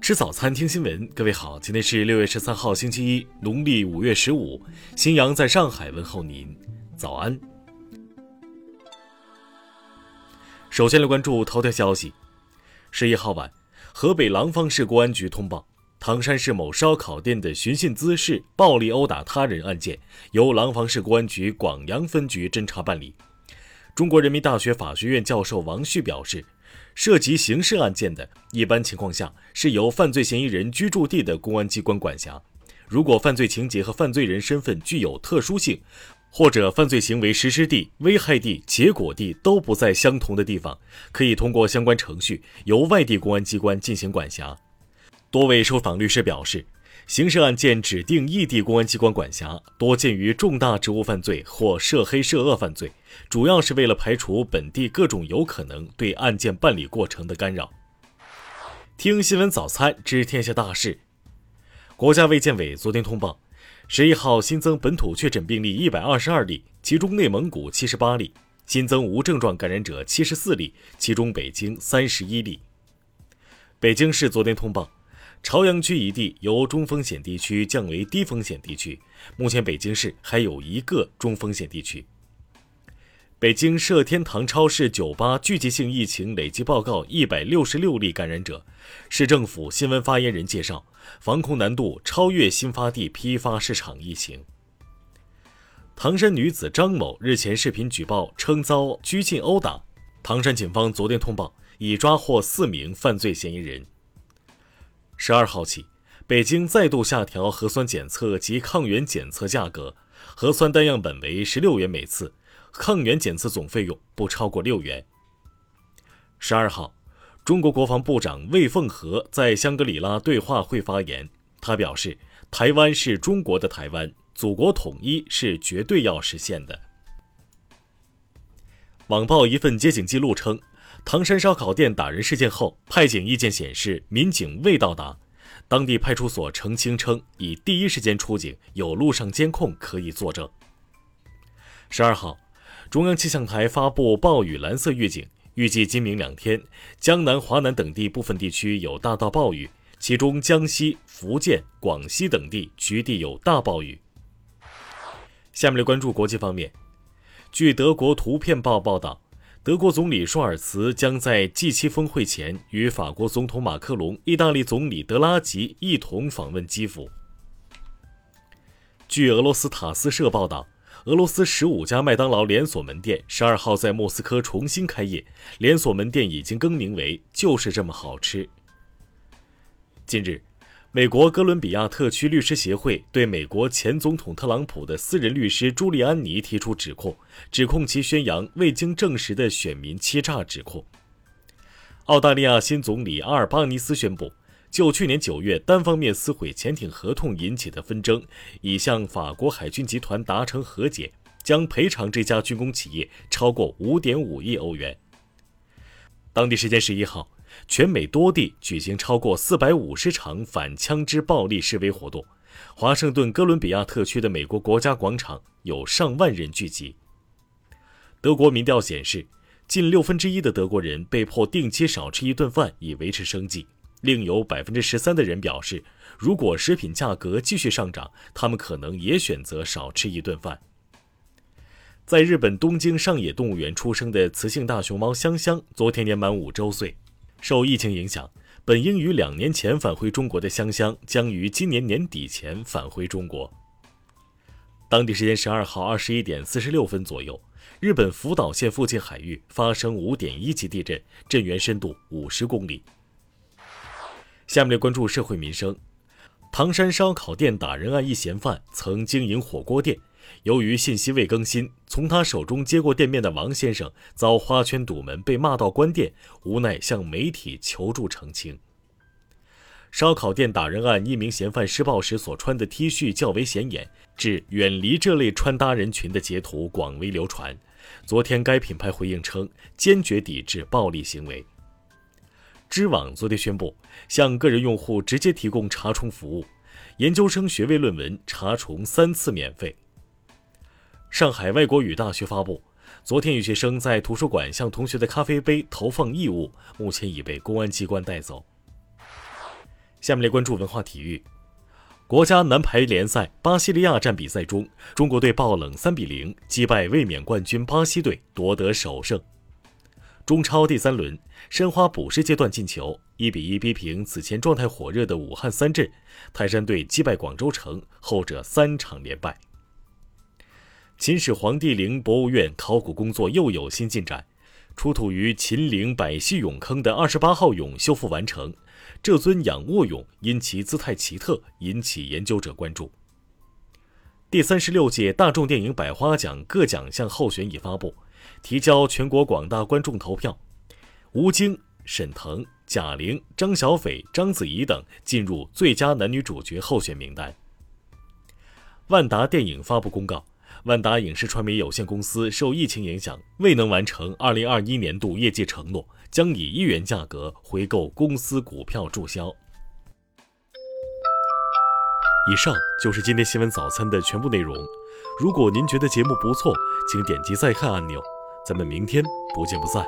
吃早餐，听新闻。各位好，今天是六月十三号，星期一，农历五月十五。新阳在上海问候您，早安。首先来关注头条消息。十一号晚，河北廊坊市公安局通报，唐山市某烧烤店的寻衅滋事、暴力殴打他人案件，由廊坊市公安局广阳分局侦查办理。中国人民大学法学院教授王旭表示。涉及刑事案件的，一般情况下是由犯罪嫌疑人居住地的公安机关管辖。如果犯罪情节和犯罪人身份具有特殊性，或者犯罪行为实施地、危害地、结果地都不在相同的地方，可以通过相关程序由外地公安机关进行管辖。多位受访律师表示。刑事案件指定异地公安机关管辖，多见于重大职务犯罪或涉黑涉恶犯罪，主要是为了排除本地各种有可能对案件办理过程的干扰。听新闻早餐知天下大事。国家卫健委昨天通报，十一号新增本土确诊病例一百二十二例，其中内蒙古七十八例，新增无症状感染者七十四例，其中北京三十一例。北京市昨天通报。朝阳区一地由中风险地区降为低风险地区，目前北京市还有一个中风险地区。北京涉天堂超市酒吧聚集性疫情累计报告一百六十六例感染者，市政府新闻发言人介绍，防控难度超越新发地批发市场疫情。唐山女子张某日前视频举报称遭拘禁殴打，唐山警方昨天通报已抓获四名犯罪嫌疑人。十二号起，北京再度下调核酸检测及抗原检测价格，核酸单样本为十六元每次，抗原检测总费用不超过六元。十二号，中国国防部长魏凤和在香格里拉对话会发言，他表示，台湾是中国的台湾，祖国统一是绝对要实现的。网曝一份接警记录称。唐山烧烤店打人事件后，派警意见显示民警未到达。当地派出所澄清称，已第一时间出警，有路上监控可以作证。十二号，中央气象台发布暴雨蓝色预警，预计今明两天，江南、华南等地部分地区有大到暴雨，其中江西、福建、广西等地局地有大暴雨。下面来关注国际方面，据德国图片报报道。德国总理舒尔茨将在 G7 峰会前与法国总统马克龙、意大利总理德拉吉一同访问基辅。据俄罗斯塔斯社报道，俄罗斯十五家麦当劳连锁门店十二号在莫斯科重新开业，连锁门店已经更名为“就是这么好吃”。近日。美国哥伦比亚特区律师协会对美国前总统特朗普的私人律师朱利安尼提出指控，指控其宣扬未经证实的选民欺诈指控。澳大利亚新总理阿尔巴尼斯宣布，就去年九月单方面撕毁潜艇合同引起的纷争，已向法国海军集团达成和解，将赔偿这家军工企业超过五点五亿欧元。当地时间十一号。全美多地举行超过四百五十场反枪支暴力示威活动，华盛顿哥伦比亚特区的美国国家广场有上万人聚集。德国民调显示，近六分之一的德国人被迫定期少吃一顿饭以维持生计，另有百分之十三的人表示，如果食品价格继续上涨，他们可能也选择少吃一顿饭。在日本东京上野动物园出生的雌性大熊猫香香，昨天年满五周岁。受疫情影响，本应于两年前返回中国的香香将于今年年底前返回中国。当地时间十二号二十一点四十六分左右，日本福岛县附近海域发生五点一级地震，震源深度五十公里。下面来关注社会民生。唐山烧烤店打人案一嫌犯曾经营火锅店。由于信息未更新，从他手中接过店面的王先生遭花圈堵门，被骂到关店，无奈向媒体求助澄清。烧烤店打人案一名嫌犯施暴时所穿的 T 恤较为显眼，致远离这类穿搭人群的截图广为流传。昨天，该品牌回应称坚决抵制暴力行为。知网昨天宣布向个人用户直接提供查重服务，研究生学位论文查重三次免费。上海外国语大学发布，昨天有学生在图书馆向同学的咖啡杯投放异物，目前已被公安机关带走。下面来关注文化体育。国家男排联赛巴西利亚站比赛中，中国队爆冷三比零击败卫冕冠军巴西队，夺得首胜。中超第三轮，申花补时阶段进球，一比一逼平此前状态火热的武汉三镇。泰山队击败广州城，后者三场连败。秦始皇帝陵博物院考古工作又有新进展，出土于秦陵百戏俑坑的二十八号俑修复完成。这尊仰卧俑因其姿态奇特，引起研究者关注。第三十六届大众电影百花奖各奖项候选已发布，提交全国广大观众投票。吴京、沈腾、贾玲、张小斐、章子怡等进入最佳男女主角候选名单。万达电影发布公告。万达影视传媒有限公司受疫情影响，未能完成2021年度业绩承诺，将以一元价格回购公司股票注销。以上就是今天新闻早餐的全部内容。如果您觉得节目不错，请点击再看按钮。咱们明天不见不散。